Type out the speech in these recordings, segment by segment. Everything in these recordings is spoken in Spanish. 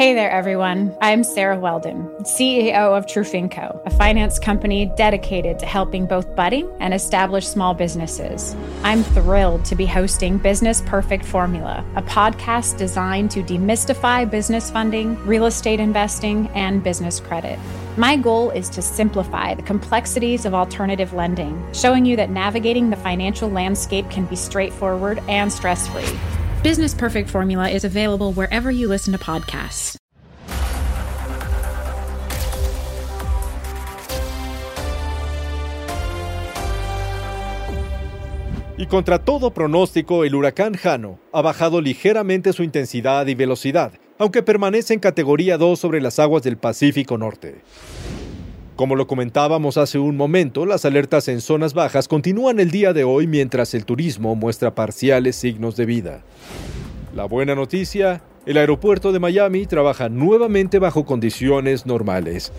Hey there, everyone. I'm Sarah Weldon, CEO of Trufinco, a finance company dedicated to helping both budding and established small businesses. I'm thrilled to be hosting Business Perfect Formula, a podcast designed to demystify business funding, real estate investing, and business credit. My goal is to simplify the complexities of alternative lending, showing you that navigating the financial landscape can be straightforward and stress free. Business Perfect Formula is available wherever you listen to podcasts. Y contra todo pronóstico, el huracán Jano ha bajado ligeramente su intensidad y velocidad, aunque permanece en categoría 2 sobre las aguas del Pacífico Norte. Como lo comentábamos hace un momento, las alertas en zonas bajas continúan el día de hoy mientras el turismo muestra parciales signos de vida. La buena noticia, el aeropuerto de Miami trabaja nuevamente bajo condiciones normales.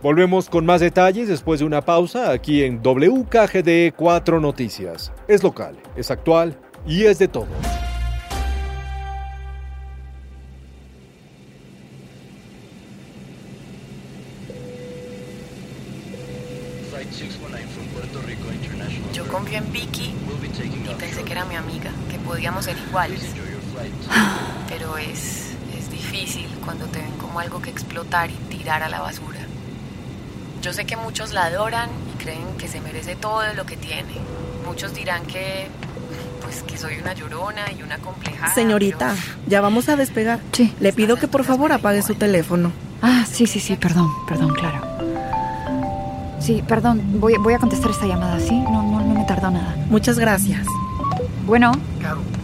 Volvemos con más detalles después de una pausa aquí en WKGD 4 Noticias. Es local, es actual y es de todos. Ser iguales. Pero es, es difícil cuando te ven como algo que explotar y tirar a la basura. Yo sé que muchos la adoran y creen que se merece todo lo que tiene. Muchos dirán que pues que soy una llorona y una compleja. Señorita, ya vamos a despegar. Sí. Le pido que por favor apague su teléfono. Ah, sí, sí, sí, perdón, perdón, claro. Sí, perdón, voy, voy a contestar esta llamada, ¿sí? No, no, no me tardó nada. Muchas gracias. Bueno, Andrés.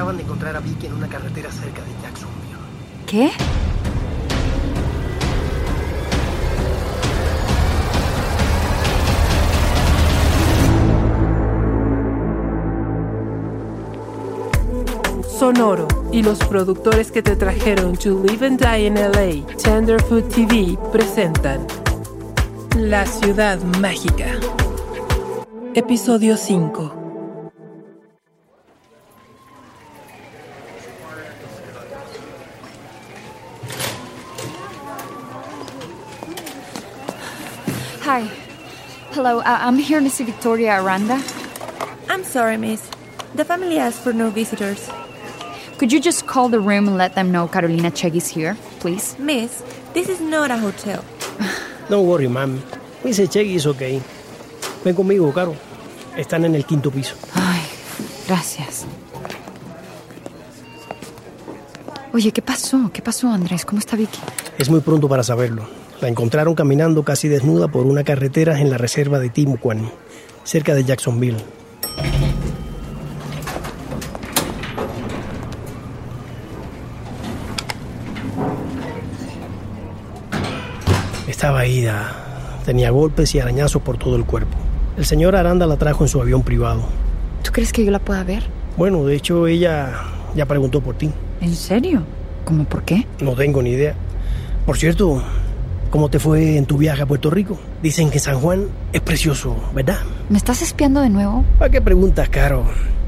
Acaban de encontrar a Vicky en una carretera cerca de Jacksonville. ¿qué? Sonoro y los productores que te trajeron To Live and Die in LA, Tenderfoot TV, presentan La Ciudad Mágica. Episodio 5. Hello, uh, I'm here to see Victoria Aranda. I'm sorry, miss. The family asked for no visitors. Could you just call the room and let them know Carolina Chegg is here, please? Miss, this is not a hotel. Don't worry, ma'am. Mrs. Cheggy is okay. Ven conmigo, Caro. Están en el quinto piso. Ay, gracias. Oye, ¿qué pasó? ¿Qué pasó, Andrés? ¿Cómo está Vicky? Es muy pronto para saberlo. La encontraron caminando casi desnuda por una carretera en la reserva de Timucuan, cerca de Jacksonville. Estaba ida. Tenía golpes y arañazos por todo el cuerpo. El señor Aranda la trajo en su avión privado. ¿Tú crees que yo la pueda ver? Bueno, de hecho ella ya preguntó por ti. ¿En serio? ¿Cómo por qué? No tengo ni idea. Por cierto, ¿cómo te fue en tu viaje a Puerto Rico? Dicen que San Juan es precioso, ¿verdad? ¿Me estás espiando de nuevo? ¿Para qué preguntas, Caro?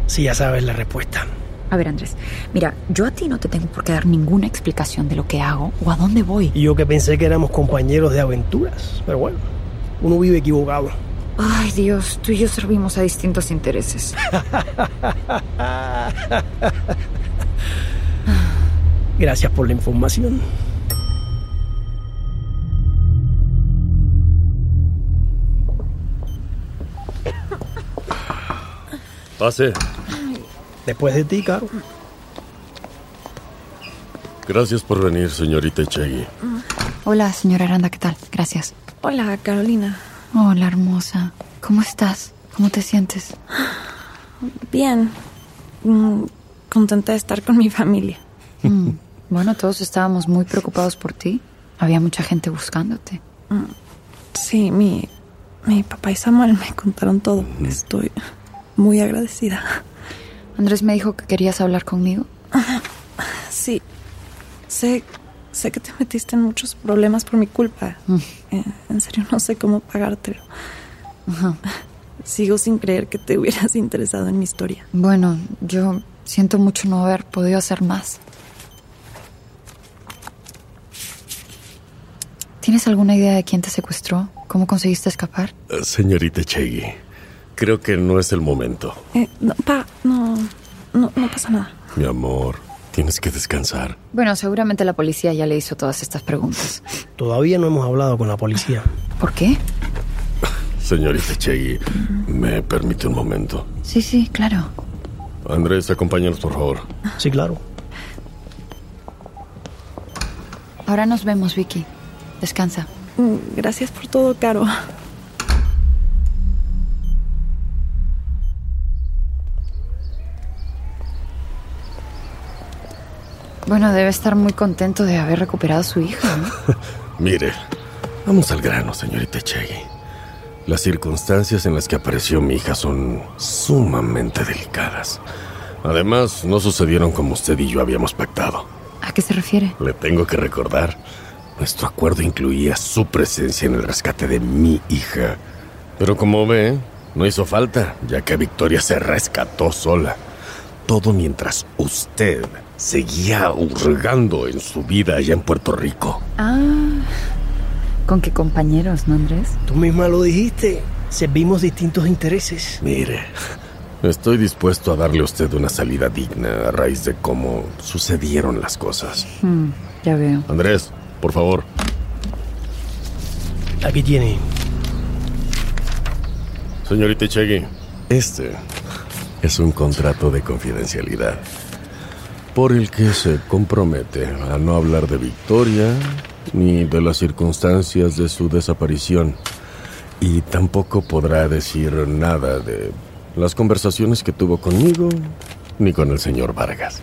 Si ya sabes la respuesta. A ver, Andrés, mira, yo a ti no te tengo por qué dar ninguna explicación de lo que hago o a dónde voy. Y yo que pensé que éramos compañeros de aventuras. Pero bueno, uno vive equivocado. Ay, Dios, tú y yo servimos a distintos intereses. Gracias por la información. Pase. Después de ti, Caro. Gracias por venir, señorita Chegui. Hola, señora Aranda, ¿qué tal? Gracias. Hola, Carolina. Hola, hermosa. ¿Cómo estás? ¿Cómo te sientes? Bien. Mm, contenta de estar con mi familia. Mm, Bueno, todos estábamos muy preocupados por ti. Había mucha gente buscándote. Sí, mi, mi papá y Samuel me contaron todo. Estoy muy agradecida. Andrés me dijo que querías hablar conmigo. Sí. Sé, sé que te metiste en muchos problemas por mi culpa. Mm. Eh, en serio, no sé cómo pagártelo. Sigo sin creer que te hubieras interesado en mi historia. Bueno, yo siento mucho no haber podido hacer más. ¿Tienes alguna idea de quién te secuestró? ¿Cómo conseguiste escapar? Eh, señorita Cheggy creo que no es el momento. Eh, no, pa, no, no, no pasa nada. Mi amor, tienes que descansar. Bueno, seguramente la policía ya le hizo todas estas preguntas. Todavía no hemos hablado con la policía. ¿Por qué? Señorita Chegui, ¿me permite un momento? Sí, sí, claro. Andrés, acompáñanos, por favor. Sí, claro. Ahora nos vemos, Vicky. Descansa. Mm, Gracias por todo, Caro. Bueno, debe estar muy contento de haber recuperado a su hija. ¿no? Mire, vamos al grano, señorita Chegui. Las circunstancias en las que apareció mi hija son sumamente delicadas. Además, no sucedieron como usted y yo habíamos pactado. ¿A qué se refiere? Le tengo que recordar, nuestro acuerdo incluía su presencia en el rescate de mi hija. Pero como ve, no hizo falta, ya que Victoria se rescató sola. Todo mientras usted seguía hurgando en su vida allá en Puerto Rico. Ah, ¿con qué compañeros, no, Andrés? Tú misma lo dijiste. Servimos distintos intereses. Mire, estoy dispuesto a darle a usted una salida digna a raíz de cómo sucedieron las cosas. Hmm, ya veo. Andrés, por favor. Aquí tiene. Señorita Chegui, este es un contrato de confidencialidad por el que se compromete a no hablar de Victoria ni de las circunstancias de su desaparición y tampoco podrá decir nada de las conversaciones que tuvo conmigo ni con el señor Vargas.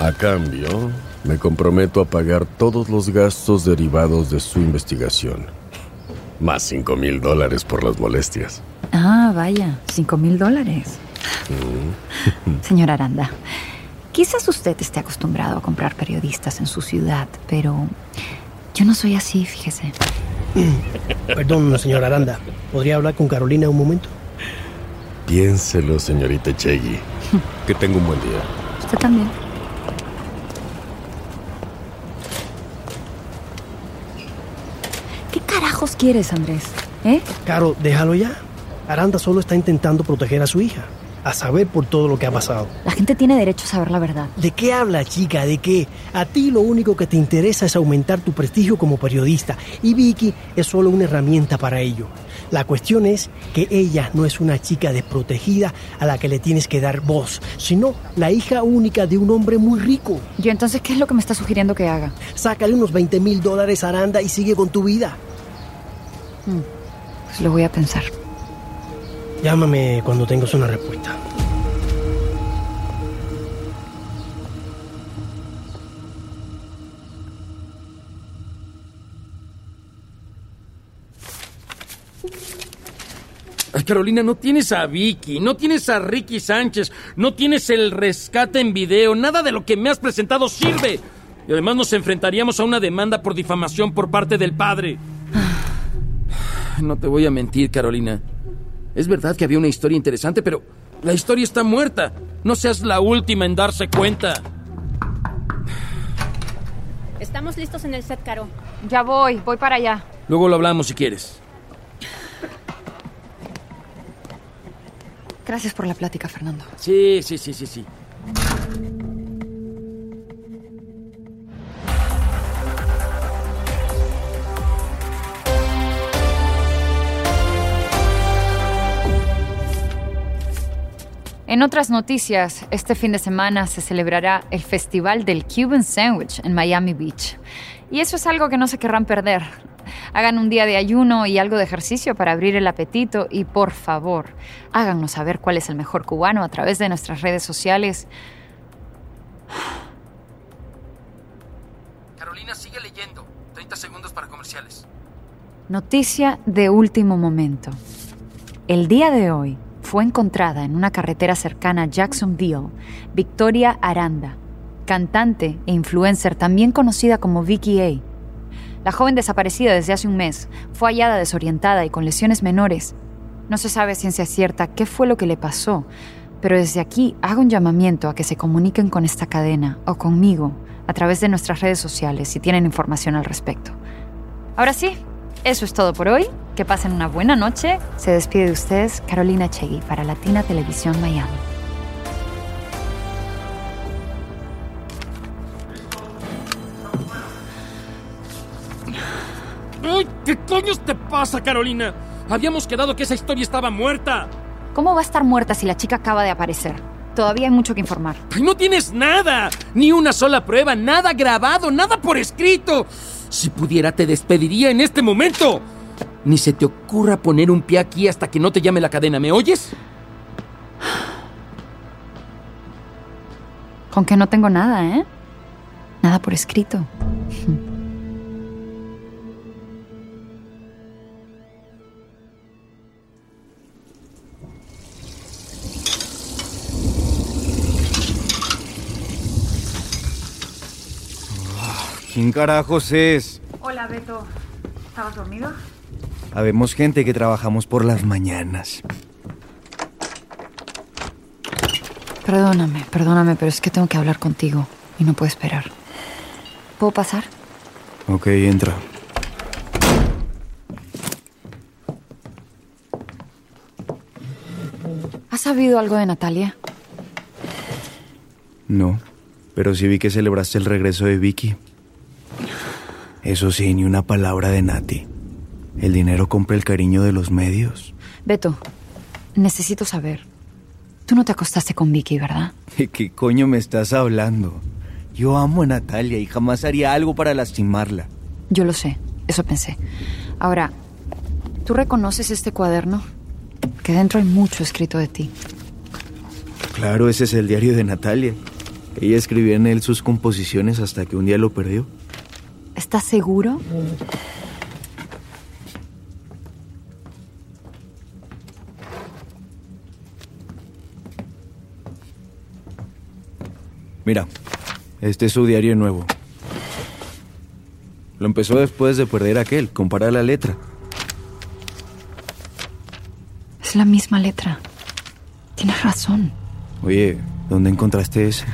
A cambio, me comprometo a pagar todos los gastos derivados de su investigación. Más cinco mil dólares por las molestias. Ah, vaya, cinco mil dólares. Señora Aranda, quizás usted esté acostumbrado a comprar periodistas en su ciudad, pero yo no soy así, fíjese. Perdón, señora Aranda. ¿Podría hablar con Carolina un momento? Piénselo, señorita Chegui. Que tenga un buen día. Usted también. ¿Qué carajos quieres, Andrés? ¿Eh? Caro, déjalo ya. Aranda solo está intentando proteger a su hija. A saber por todo lo que ha pasado. La gente tiene derecho a saber la verdad. ¿De qué habla, chica? ¿De qué? A ti lo único que te interesa es aumentar tu prestigio como periodista. Y Vicky es solo una herramienta para ello. La cuestión es que ella no es una chica desprotegida a la que le tienes que dar voz, sino la hija única de un hombre muy rico. Yo entonces, ¿qué es lo que me está sugiriendo que haga? Sácale unos 20 mil dólares a Aranda y sigue con tu vida. Pues lo voy a pensar. Llámame cuando tengas una respuesta. Ay, Carolina, no tienes a Vicky, no tienes a Ricky Sánchez, no tienes el rescate en video, nada de lo que me has presentado sirve. Y además nos enfrentaríamos a una demanda por difamación por parte del padre. No te voy a mentir, Carolina. Es verdad que había una historia interesante, pero la historia está muerta. No seas la última en darse cuenta. Estamos listos en el set, Caro. Ya voy, voy para allá. Luego lo hablamos si quieres. Gracias por la plática, Fernando. Sí, sí, sí, sí, sí. En otras noticias, este fin de semana se celebrará el Festival del Cuban Sandwich en Miami Beach. Y eso es algo que no se querrán perder. Hagan un día de ayuno y algo de ejercicio para abrir el apetito y por favor, háganos saber cuál es el mejor cubano a través de nuestras redes sociales. Carolina, sigue leyendo. 30 segundos para comerciales. Noticia de último momento. El día de hoy fue encontrada en una carretera cercana a Jacksonville Victoria Aranda, cantante e influencer también conocida como Vicky A. La joven desaparecida desde hace un mes fue hallada desorientada y con lesiones menores. No se sabe a ciencia cierta qué fue lo que le pasó, pero desde aquí hago un llamamiento a que se comuniquen con esta cadena o conmigo a través de nuestras redes sociales si tienen información al respecto. Ahora sí, eso es todo por hoy. Que pasen una buena noche. Se despide de ustedes Carolina Chegui para Latina Televisión Miami. ¡Ay, qué coños te pasa, Carolina! Habíamos quedado que esa historia estaba muerta. ¿Cómo va a estar muerta si la chica acaba de aparecer? Todavía hay mucho que informar. ¡Ay, no tienes nada! Ni una sola prueba, nada grabado, nada por escrito. Si pudiera, te despediría en este momento. Ni se te ocurra poner un pie aquí hasta que no te llame la cadena, ¿me oyes? Con que no tengo nada, ¿eh? Nada por escrito. ¿Quién carajos es? Hola, Beto. ¿Estabas dormido? Habemos gente que trabajamos por las mañanas. Perdóname, perdóname, pero es que tengo que hablar contigo y no puedo esperar. ¿Puedo pasar? Ok, entra. ¿Has sabido algo de Natalia? No, pero sí vi que celebraste el regreso de Vicky. Eso sí, ni una palabra de Nati. ¿El dinero compra el cariño de los medios? Beto, necesito saber. Tú no te acostaste con Vicky, ¿verdad? ¿De qué coño me estás hablando? Yo amo a Natalia y jamás haría algo para lastimarla. Yo lo sé, eso pensé. Ahora, ¿tú reconoces este cuaderno? Que dentro hay mucho escrito de ti. Claro, ese es el diario de Natalia. Ella escribía en él sus composiciones hasta que un día lo perdió. ¿Estás seguro? Mira, este es su diario nuevo. Lo empezó después de perder aquel. Compara la letra. Es la misma letra. Tienes razón. Oye, ¿dónde encontraste ese?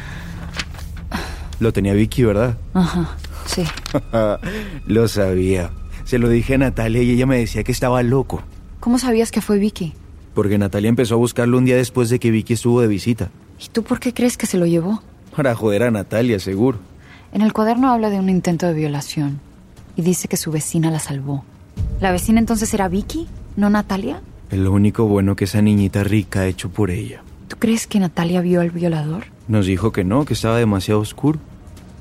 Lo tenía Vicky, ¿verdad? Ajá, sí. lo sabía. Se lo dije a Natalia y ella me decía que estaba loco. ¿Cómo sabías que fue Vicky? Porque Natalia empezó a buscarlo un día después de que Vicky estuvo de visita. ¿Y tú por qué crees que se lo llevó? Para joder a Natalia, seguro. En el cuaderno habla de un intento de violación y dice que su vecina la salvó. ¿La vecina entonces era Vicky, no Natalia? Es lo único bueno que esa niñita rica ha hecho por ella. ¿Tú crees que Natalia vio al violador? Nos dijo que no, que estaba demasiado oscuro.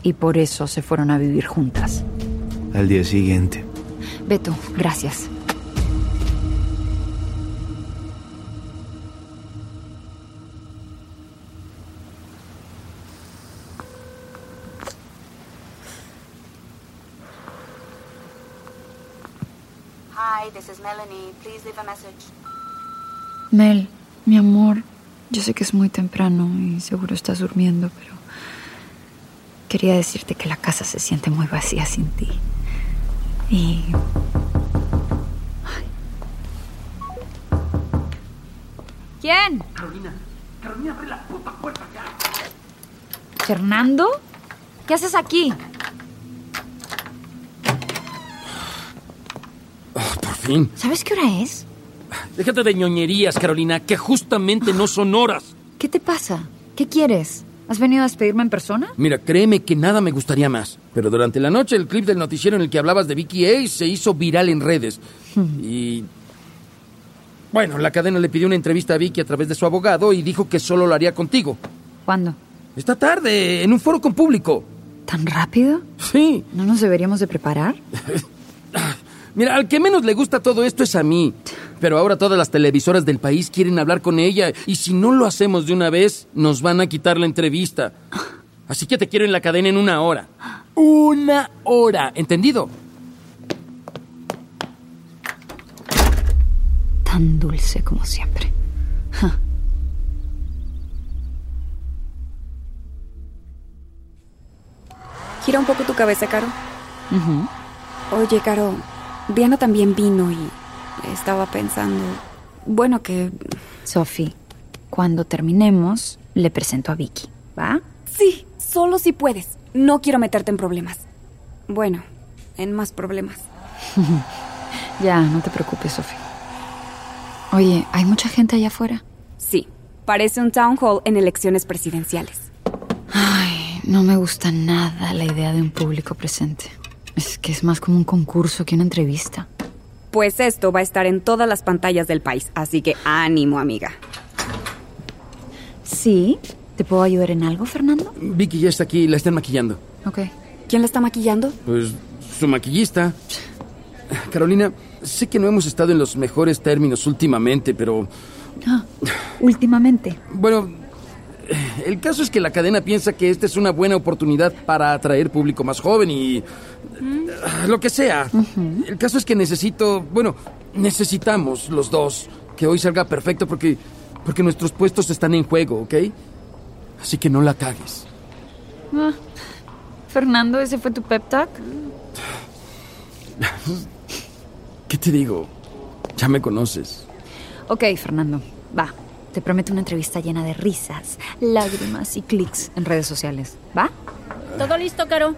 Y por eso se fueron a vivir juntas. Al día siguiente. Beto, gracias. Hi, this is Melanie. Please leave a message. Mel, mi amor, yo sé que es muy temprano y seguro estás durmiendo, pero quería decirte que la casa se siente muy vacía sin ti. Y... Ay. ¿Quién? Carolina, Carolina, abre la puta puerta ya. ¿Fernando? ¿Qué haces aquí? Oh, por fin. ¿Sabes qué hora es? Déjate de ñoñerías, Carolina, que justamente no son horas. ¿Qué te pasa? ¿Qué quieres? ¿Has venido a despedirme en persona? Mira, créeme que nada me gustaría más. Pero durante la noche el clip del noticiero en el que hablabas de Vicky Ace se hizo viral en redes. y... Bueno, la cadena le pidió una entrevista a Vicky a través de su abogado y dijo que solo lo haría contigo. ¿Cuándo? Esta tarde, en un foro con público. ¿Tan rápido? Sí. ¿No nos deberíamos de preparar? Mira, al que menos le gusta todo esto es a mí. Pero ahora todas las televisoras del país quieren hablar con ella y si no lo hacemos de una vez, nos van a quitar la entrevista. Así que te quiero en la cadena en una hora. Una hora, ¿entendido? Tan dulce como siempre. Ja. Gira un poco tu cabeza, Caro. Oye, Caro, Diana también vino y estaba pensando. Bueno, que. Sophie, cuando terminemos, le presento a Vicky, ¿va? Sí, solo si puedes. No quiero meterte en problemas. Bueno, en más problemas. ya, no te preocupes, Sofía. Oye, ¿hay mucha gente allá afuera? Sí, parece un town hall en elecciones presidenciales. Ay, no me gusta nada la idea de un público presente. Es que es más como un concurso que una entrevista. Pues esto va a estar en todas las pantallas del país, así que ánimo, amiga. Sí, ¿te puedo ayudar en algo, Fernando? Vicky ya está aquí, la están maquillando. Ok. ¿Quién la está maquillando? Pues su maquillista. Carolina, sé que no hemos estado en los mejores términos últimamente, pero... Ah, últimamente. Bueno, el caso es que la cadena piensa que esta es una buena oportunidad para atraer público más joven y... Lo que sea. El caso es que necesito... Bueno, necesitamos los dos que hoy salga perfecto porque... Porque nuestros puestos están en juego, ¿ok? Así que no la cagues. Ah, Fernando, ¿ese fue tu pep talk? ¿Qué te digo? Ya me conoces. Ok, Fernando, va. Te prometo una entrevista llena de risas, lágrimas y clics en redes sociales. ¿Va? Todo listo, Caro.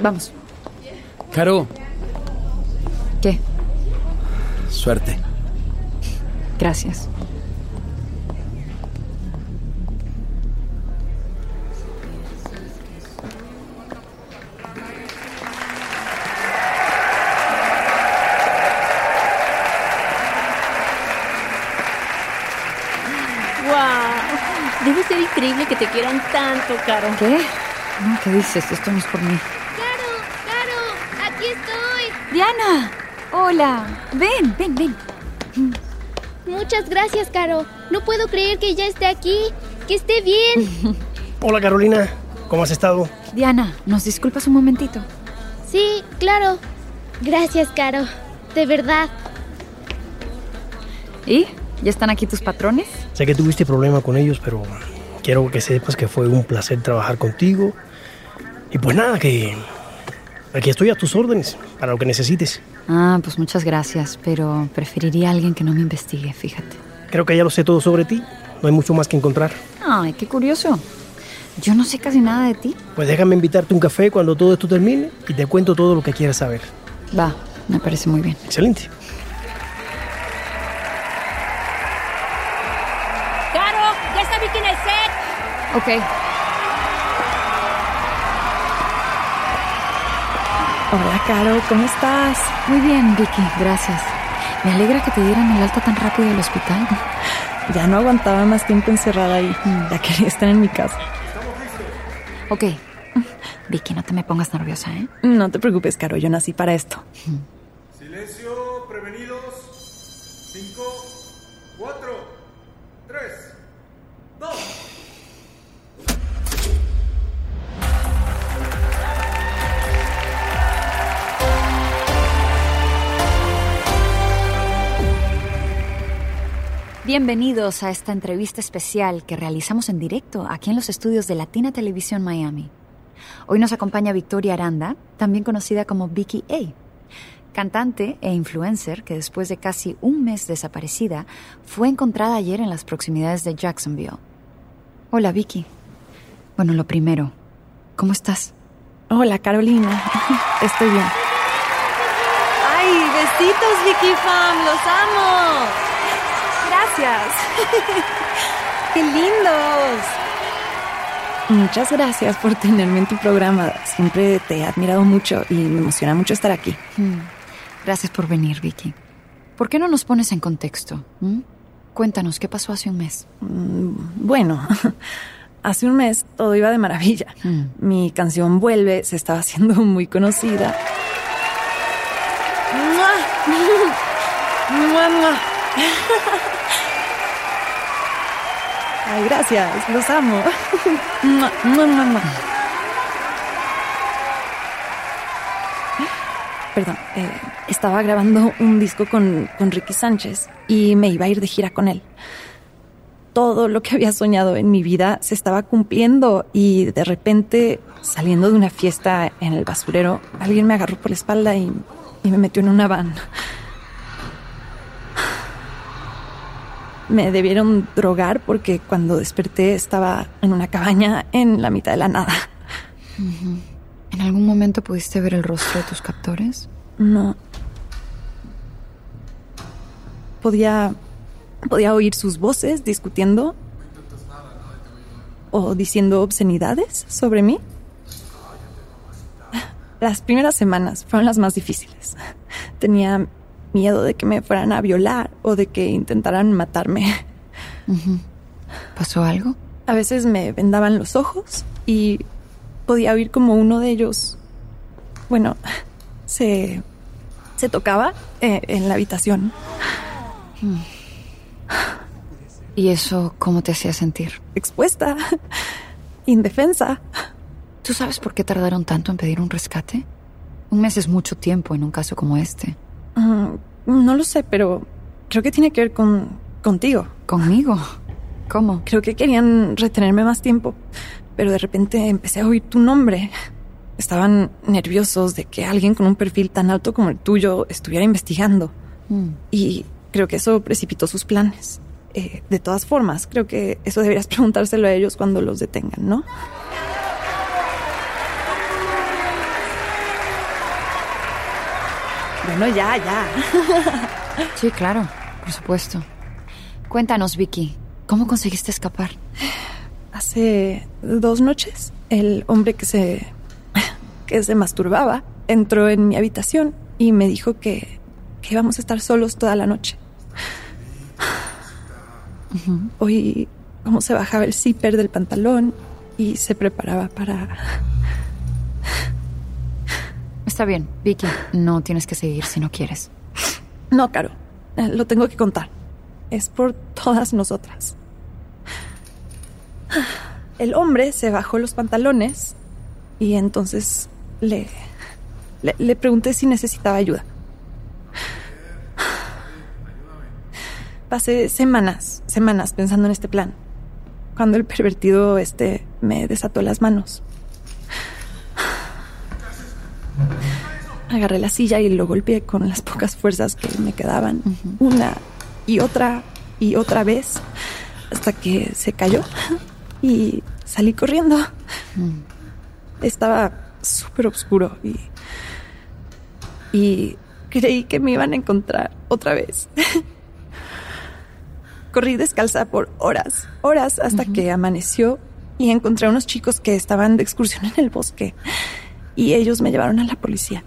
Vamos. Caro. ¿Qué? Suerte. Gracias. Te quieran tanto, Caro. ¿Qué? No, ¿qué dices? Esto no es por mí. ¡Caro! ¡Caro! ¡Aquí estoy! ¡Diana! Hola. Ven, ven, ven. Muchas gracias, Caro. No puedo creer que ya esté aquí. Que esté bien. Hola, Carolina. ¿Cómo has estado? Diana, ¿nos disculpas un momentito? Sí, claro. Gracias, Caro. De verdad. ¿Y? ¿Ya están aquí tus patrones? Sé que tuviste problema con ellos, pero quiero que sepas que fue un placer trabajar contigo. Y pues nada, que aquí estoy a tus órdenes para lo que necesites. Ah, pues muchas gracias, pero preferiría a alguien que no me investigue, fíjate. Creo que ya lo sé todo sobre ti. No hay mucho más que encontrar. Ay, qué curioso. Yo no sé casi nada de ti. Pues déjame invitarte un café cuando todo esto termine y te cuento todo lo que quieras saber. Va, me parece muy bien. Excelente. Ok. Hola, Caro, ¿cómo estás? Muy bien, Vicky, gracias. Me alegra que te dieran el alta tan rápido del hospital. Ya no aguantaba más tiempo encerrada ahí. Ya quería estar en mi casa. Ok. Vicky, no te me pongas nerviosa, ¿eh? No te preocupes, Caro, yo nací para esto. Bienvenidos a esta entrevista especial que realizamos en directo aquí en los estudios de Latina Televisión Miami. Hoy nos acompaña Victoria Aranda, también conocida como Vicky A. Cantante e influencer que después de casi un mes desaparecida fue encontrada ayer en las proximidades de Jacksonville. Hola Vicky. Bueno, lo primero, ¿cómo estás? Hola, Carolina. Estoy bien. ¡Ay, besitos, Vicky Fam! ¡Los amo! Gracias. ¡Qué lindos! Muchas gracias por tenerme en tu programa. Siempre te he admirado mucho y me emociona mucho estar aquí. Hmm. Gracias por venir, Vicky. ¿Por qué no nos pones en contexto? ¿Mm? Cuéntanos, ¿qué pasó hace un mes? Mm, Bueno, hace un mes todo iba de maravilla. Mm. Mi canción Vuelve se estaba haciendo muy conocida. ¡Mua! ¡Mua, Ay, gracias, los amo. Perdón, eh, estaba grabando un disco con, con Ricky Sánchez y me iba a ir de gira con él. Todo lo que había soñado en mi vida se estaba cumpliendo y de repente, saliendo de una fiesta en el basurero, alguien me agarró por la espalda y, y me metió en una van. me debieron drogar porque cuando desperté estaba en una cabaña en la mitad de la nada. ¿En algún momento pudiste ver el rostro de tus captores? No. Podía, podía oír sus voces discutiendo o diciendo obscenidades sobre mí. Las primeras semanas fueron las más difíciles. Tenía miedo de que me fueran a violar o de que intentaran matarme. ¿Pasó algo? A veces me vendaban los ojos y podía oír como uno de ellos, bueno, se, se tocaba eh, en la habitación. ¿Y eso cómo te hacía sentir? Expuesta, indefensa. ¿Tú sabes por qué tardaron tanto en pedir un rescate? Un mes es mucho tiempo en un caso como este. Mm, no lo sé, pero creo que tiene que ver con contigo. ¿Conmigo? ¿Cómo? Creo que querían retenerme más tiempo, pero de repente empecé a oír tu nombre. Estaban nerviosos de que alguien con un perfil tan alto como el tuyo estuviera investigando. Mm. Y creo que eso precipitó sus planes. Eh, de todas formas, creo que eso deberías preguntárselo a ellos cuando los detengan, ¿no? Bueno, ya, ya. Sí, claro, por supuesto. Cuéntanos, Vicky, ¿cómo conseguiste escapar? Hace dos noches, el hombre que se. que se masturbaba entró en mi habitación y me dijo que, que íbamos a estar solos toda la noche. Oí cómo se bajaba el zipper del pantalón y se preparaba para. Está bien, Vicky, no tienes que seguir si no quieres. No, Caro, eh, lo tengo que contar. Es por todas nosotras. El hombre se bajó los pantalones y entonces le, le, le pregunté si necesitaba ayuda. Pasé semanas, semanas pensando en este plan. Cuando el pervertido este me desató las manos. Agarré la silla y lo golpeé con las pocas fuerzas que me quedaban. Una y otra y otra vez. Hasta que se cayó. Y salí corriendo. Estaba súper oscuro y. Y creí que me iban a encontrar otra vez. Corrí descalza por horas, horas hasta que amaneció y encontré a unos chicos que estaban de excursión en el bosque y ellos me llevaron a la policía.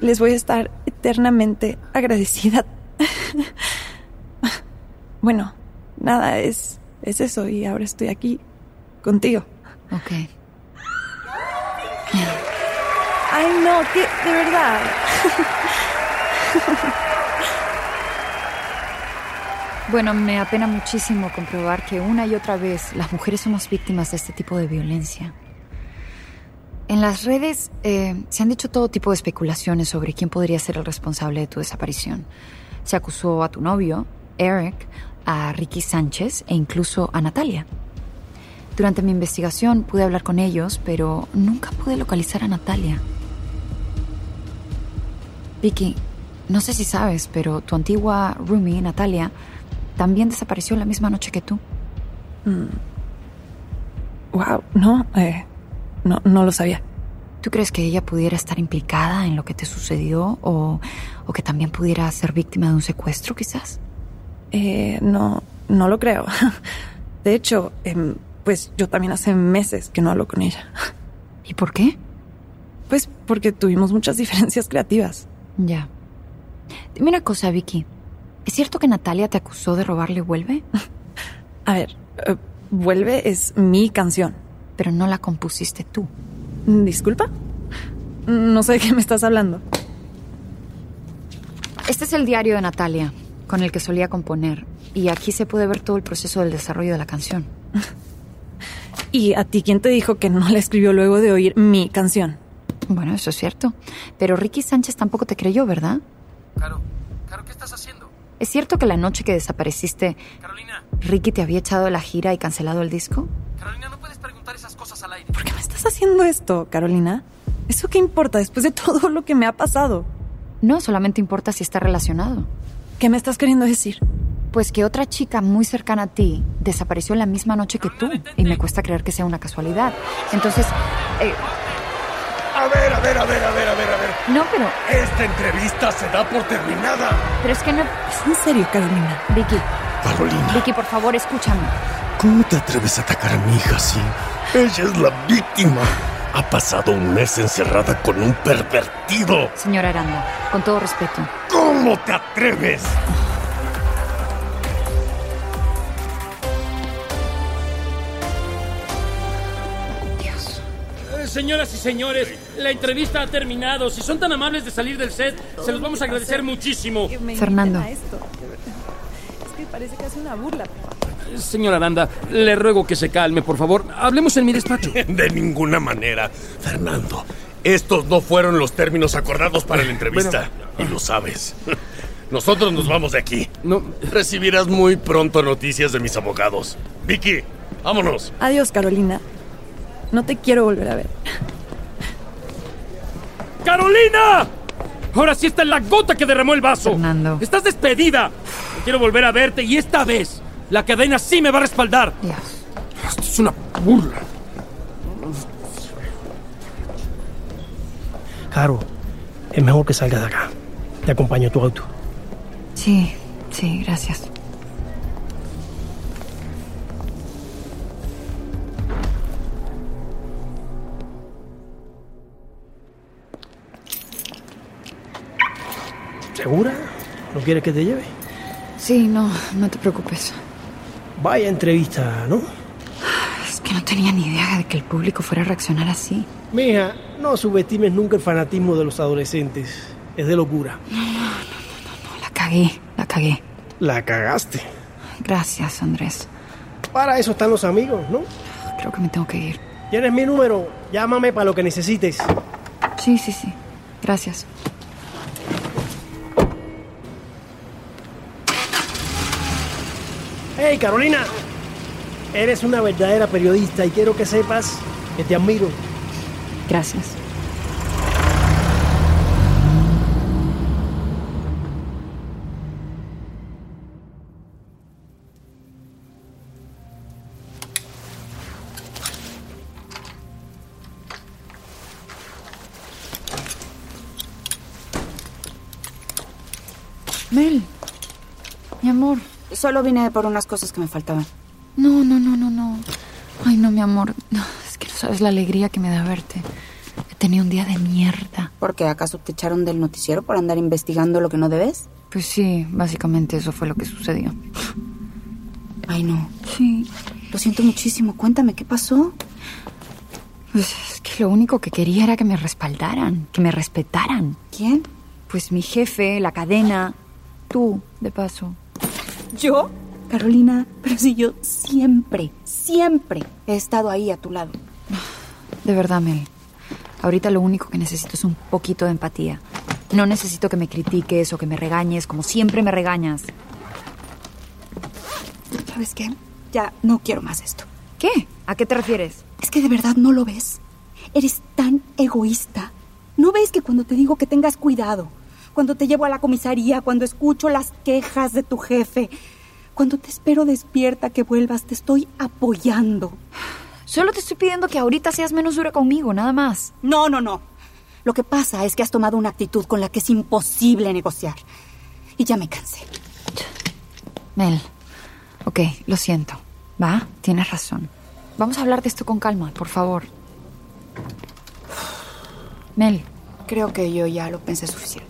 Les voy a estar eternamente agradecida. Bueno, nada, es, es eso y ahora estoy aquí contigo. Ok. Ay, no, que de verdad. Bueno, me apena muchísimo comprobar que una y otra vez las mujeres somos víctimas de este tipo de violencia. En las redes eh, se han dicho todo tipo de especulaciones sobre quién podría ser el responsable de tu desaparición. Se acusó a tu novio, Eric, a Ricky Sánchez e incluso a Natalia. Durante mi investigación pude hablar con ellos, pero nunca pude localizar a Natalia. Vicky, no sé si sabes, pero tu antigua roomie, Natalia, también desapareció la misma noche que tú. Wow, no, eh, no, no lo sabía. ¿Tú crees que ella pudiera estar implicada en lo que te sucedió o, o que también pudiera ser víctima de un secuestro, quizás? Eh, no, no lo creo. De hecho, em, pues yo también hace meses que no hablo con ella. ¿Y por qué? Pues porque tuvimos muchas diferencias creativas. Ya. Dime una cosa, Vicky. ¿Es cierto que Natalia te acusó de robarle Vuelve? A ver, eh, Vuelve es mi canción. Pero no la compusiste tú. ¿Disculpa? No sé de qué me estás hablando. Este es el diario de Natalia, con el que solía componer. Y aquí se puede ver todo el proceso del desarrollo de la canción. ¿Y a ti quién te dijo que no la escribió luego de oír mi canción? Bueno, eso es cierto. Pero Ricky Sánchez tampoco te creyó, ¿verdad? Caro, Caro, ¿qué estás haciendo? ¿Es cierto que la noche que desapareciste, Carolina, Ricky te había echado de la gira y cancelado el disco? Carolina, no puedes preguntar esas cosas al aire. ¿Por qué me estás haciendo esto, Carolina? ¿Eso qué importa después de todo lo que me ha pasado? No, solamente importa si está relacionado. ¿Qué me estás queriendo decir? Pues que otra chica muy cercana a ti desapareció la misma noche que tú. Y me cuesta creer que sea una casualidad. Entonces, eh, A ver, a ver, a ver, a ver, a ver, a ver. No, pero... Esta entrevista se da por terminada. Pero es que no... ¿Es en serio, Carolina? Vicky. Carolina. Vicky, por favor, escúchame. ¿Cómo te atreves a atacar a mi hija así? Ella es la víctima. Ha pasado un mes encerrada con un pervertido. Señora Aranda, con todo respeto. ¿Cómo te atreves? Eh, Señoras y señores, la entrevista ha terminado. Si son tan amables de salir del set, se los vamos a agradecer muchísimo. Fernando. Es que parece casi una burla. Señora Aranda, le ruego que se calme, por favor. Hablemos en mi despacho. De ninguna manera. Fernando, estos no fueron los términos acordados para la entrevista. Y lo sabes. Nosotros nos vamos de aquí. No. Recibirás muy pronto noticias de mis abogados. Vicky, vámonos. Adiós, Carolina. No te quiero volver a ver. ¡Carolina! Ahora sí está en la gota que derramó el vaso. Fernando. Estás despedida. No quiero volver a verte y esta vez la cadena sí me va a respaldar. Dios. Esto es una burla. Caro, es mejor que salgas de acá. Te acompaño a tu auto. Sí, sí, gracias. ¿Segura? ¿No quieres que te lleve? Sí, no, no te preocupes. Vaya entrevista, ¿no? Es que no tenía ni idea de que el público fuera a reaccionar así. Mija, no subestimes nunca el fanatismo de los adolescentes. Es de locura. La cagué, la cagué. La cagaste. Gracias, Andrés. Para eso están los amigos, ¿no? Creo que me tengo que ir. Tienes mi número. Llámame para lo que necesites. Sí, sí, sí. Gracias. Hey, Carolina. Eres una verdadera periodista y quiero que sepas que te admiro. Gracias. Solo vine por unas cosas que me faltaban. No, no, no, no, no. Ay, no, mi amor. No, es que no sabes la alegría que me da verte. He tenido un día de mierda. ¿Por qué? ¿Acaso te echaron del noticiero por andar investigando lo que no debes? Pues sí, básicamente eso fue lo que sucedió. Ay, no. Sí. Lo siento muchísimo. Cuéntame, ¿qué pasó? Pues es que lo único que quería era que me respaldaran, que me respetaran. ¿Quién? Pues mi jefe, la cadena, tú, de paso. ¿Yo? Carolina, pero si yo siempre, siempre he estado ahí a tu lado. De verdad, Mel. Ahorita lo único que necesito es un poquito de empatía. No necesito que me critiques o que me regañes como siempre me regañas. ¿Sabes qué? Ya no quiero más esto. ¿Qué? ¿A qué te refieres? Es que de verdad no lo ves. Eres tan egoísta. ¿No ves que cuando te digo que tengas cuidado, cuando te llevo a la comisaría, cuando escucho las quejas de tu jefe, cuando te espero despierta que vuelvas, te estoy apoyando? Solo te estoy pidiendo que ahorita seas menos dura conmigo, nada más. No, no, no. Lo que pasa es que has tomado una actitud con la que es imposible negociar. Y ya me cansé. Mel, ok, lo siento. Va, tienes razón. Vamos a hablar de esto con calma, por favor. Mel. Creo que yo ya lo pensé suficiente.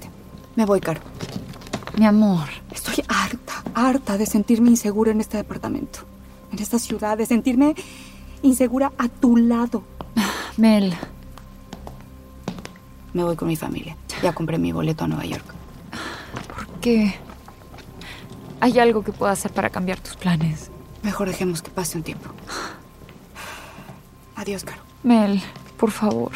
Me voy, Caro. Mi amor. Estoy harta, harta de sentirme insegura en este departamento. En esta ciudad, de sentirme insegura a tu lado. Mel. Me voy con mi familia. Ya compré mi boleto a Nueva York. ¿Por qué? ¿Hay algo que pueda hacer para cambiar tus planes? Mejor dejemos que pase un tiempo. Adiós, Caro. Mel, por favor.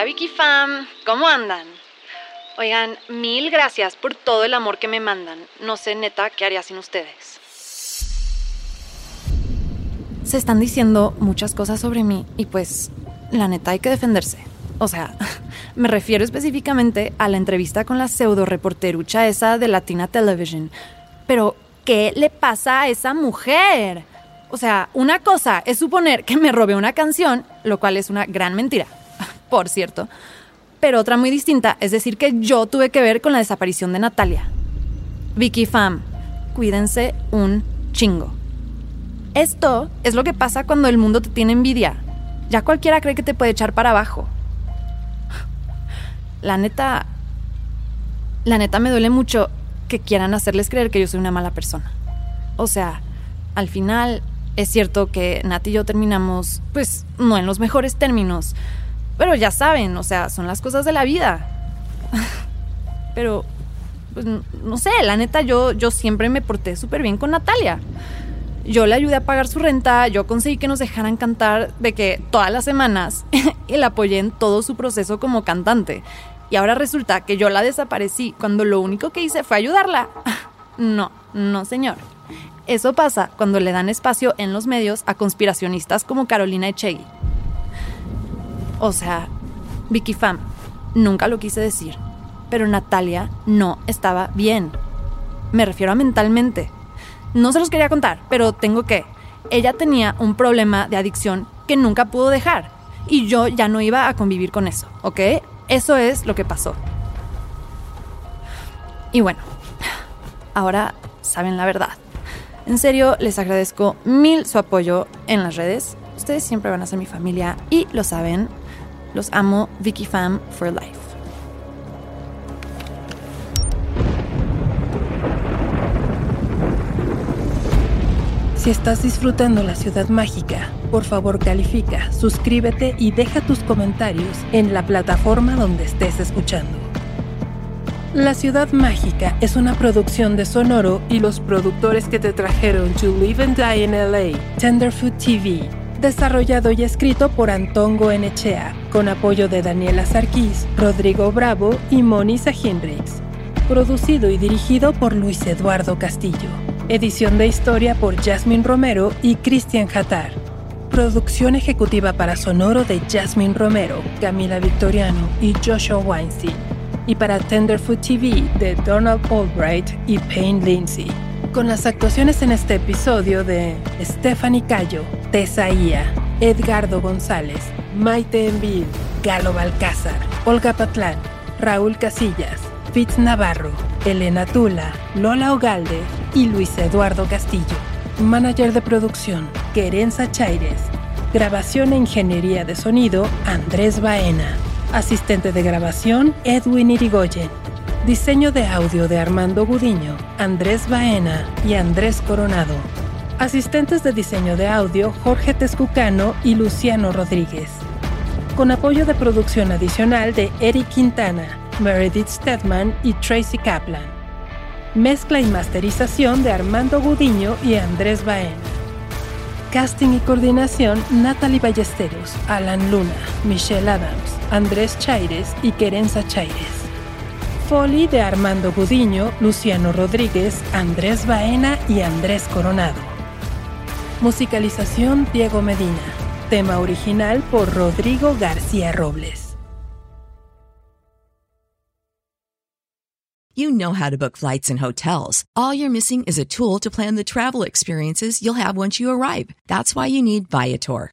Hola Vicky Fam, ¿cómo andan? Oigan, mil gracias por todo el amor que me mandan. No sé neta qué haría sin ustedes. Se están diciendo muchas cosas sobre mí y pues la neta hay que defenderse. O sea, me refiero específicamente a la entrevista con la pseudo reporterucha esa de Latina Television. Pero, ¿qué le pasa a esa mujer? O sea, una cosa es suponer que me robé una canción, lo cual es una gran mentira, por cierto. Pero otra muy distinta es decir que yo tuve que ver con la desaparición de Natalia. Vicky Fam, cuídense un chingo. Esto es lo que pasa cuando el mundo te tiene envidia. Ya cualquiera cree que te puede echar para abajo. La neta. La neta me duele mucho que quieran hacerles creer que yo soy una mala persona. O sea, al final es cierto que Nat y yo terminamos, pues, no en los mejores términos. Pero ya saben, o sea, son las cosas de la vida. Pero, pues, no sé, la neta, yo, yo siempre me porté súper bien con Natalia. Yo le ayudé a pagar su renta, yo conseguí que nos dejaran cantar de que todas las semanas y la apoyé en todo su proceso como cantante. Y ahora resulta que yo la desaparecí cuando lo único que hice fue ayudarla. No, no señor. Eso pasa cuando le dan espacio en los medios a conspiracionistas como Carolina Echegui. O sea, Vicky Fam, nunca lo quise decir, pero Natalia no estaba bien. Me refiero a mentalmente. No se los quería contar, pero tengo que. Ella tenía un problema de adicción que nunca pudo dejar. Y yo ya no iba a convivir con eso, ¿ok? Eso es lo que pasó. Y bueno, ahora saben la verdad. En serio, les agradezco mil su apoyo en las redes. Ustedes siempre van a ser mi familia y lo saben. Los amo, Vicky Fam for life. Si estás disfrutando la ciudad mágica, por favor califica, suscríbete y deja tus comentarios en la plataforma donde estés escuchando. La Ciudad Mágica es una producción de Sonoro y los productores que te trajeron To Live and Die in LA, Tenderfoot TV, desarrollado y escrito por Antón Goenechea, con apoyo de Daniela Sarkis, Rodrigo Bravo y Monisa Hendrix. Producido y dirigido por Luis Eduardo Castillo. Edición de historia por Jasmine Romero y Cristian Hatar. Producción ejecutiva para Sonoro de Jasmine Romero, Camila Victoriano y Joshua Weinstein. Y para Tenderfoot TV de Donald Albright y Payne Lindsay. Con las actuaciones en este episodio de Stephanie Cayo, Tessa Ia, Edgardo González, Maite Envil, Galo Balcázar, Olga Patlán, Raúl Casillas, Fitz Navarro, Elena Tula, Lola Ogalde y Luis Eduardo Castillo. Manager de producción, Querenza Chaires. Grabación e ingeniería de sonido, Andrés Baena. Asistente de grabación, Edwin Irigoyen. Diseño de audio de Armando Gudiño, Andrés Baena y Andrés Coronado. Asistentes de diseño de audio, Jorge Tezcucano y Luciano Rodríguez. Con apoyo de producción adicional de Eric Quintana, Meredith Stedman y Tracy Kaplan. Mezcla y masterización de Armando Gudiño y Andrés Baena. Casting y coordinación Natalie Ballesteros, Alan Luna, Michelle Adams, Andrés Chaires y Querenza Chaires. Foley de Armando Gudiño, Luciano Rodríguez, Andrés Baena y Andrés Coronado. Musicalización Diego Medina. Tema original por Rodrigo García Robles. You know how to book flights and hotels. All you're missing is a tool to plan the travel experiences you'll have once you arrive. That's why you need Viator.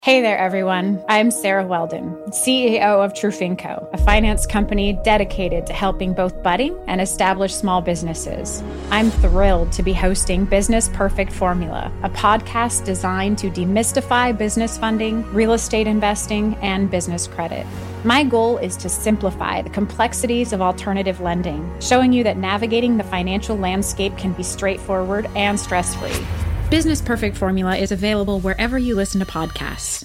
Hey there, everyone. I'm Sarah Weldon, CEO of Trufinco, a finance company dedicated to helping both budding and established small businesses. I'm thrilled to be hosting Business Perfect Formula, a podcast designed to demystify business funding, real estate investing, and business credit. My goal is to simplify the complexities of alternative lending, showing you that navigating the financial landscape can be straightforward and stress free. Business Perfect Formula is available wherever you listen to podcasts.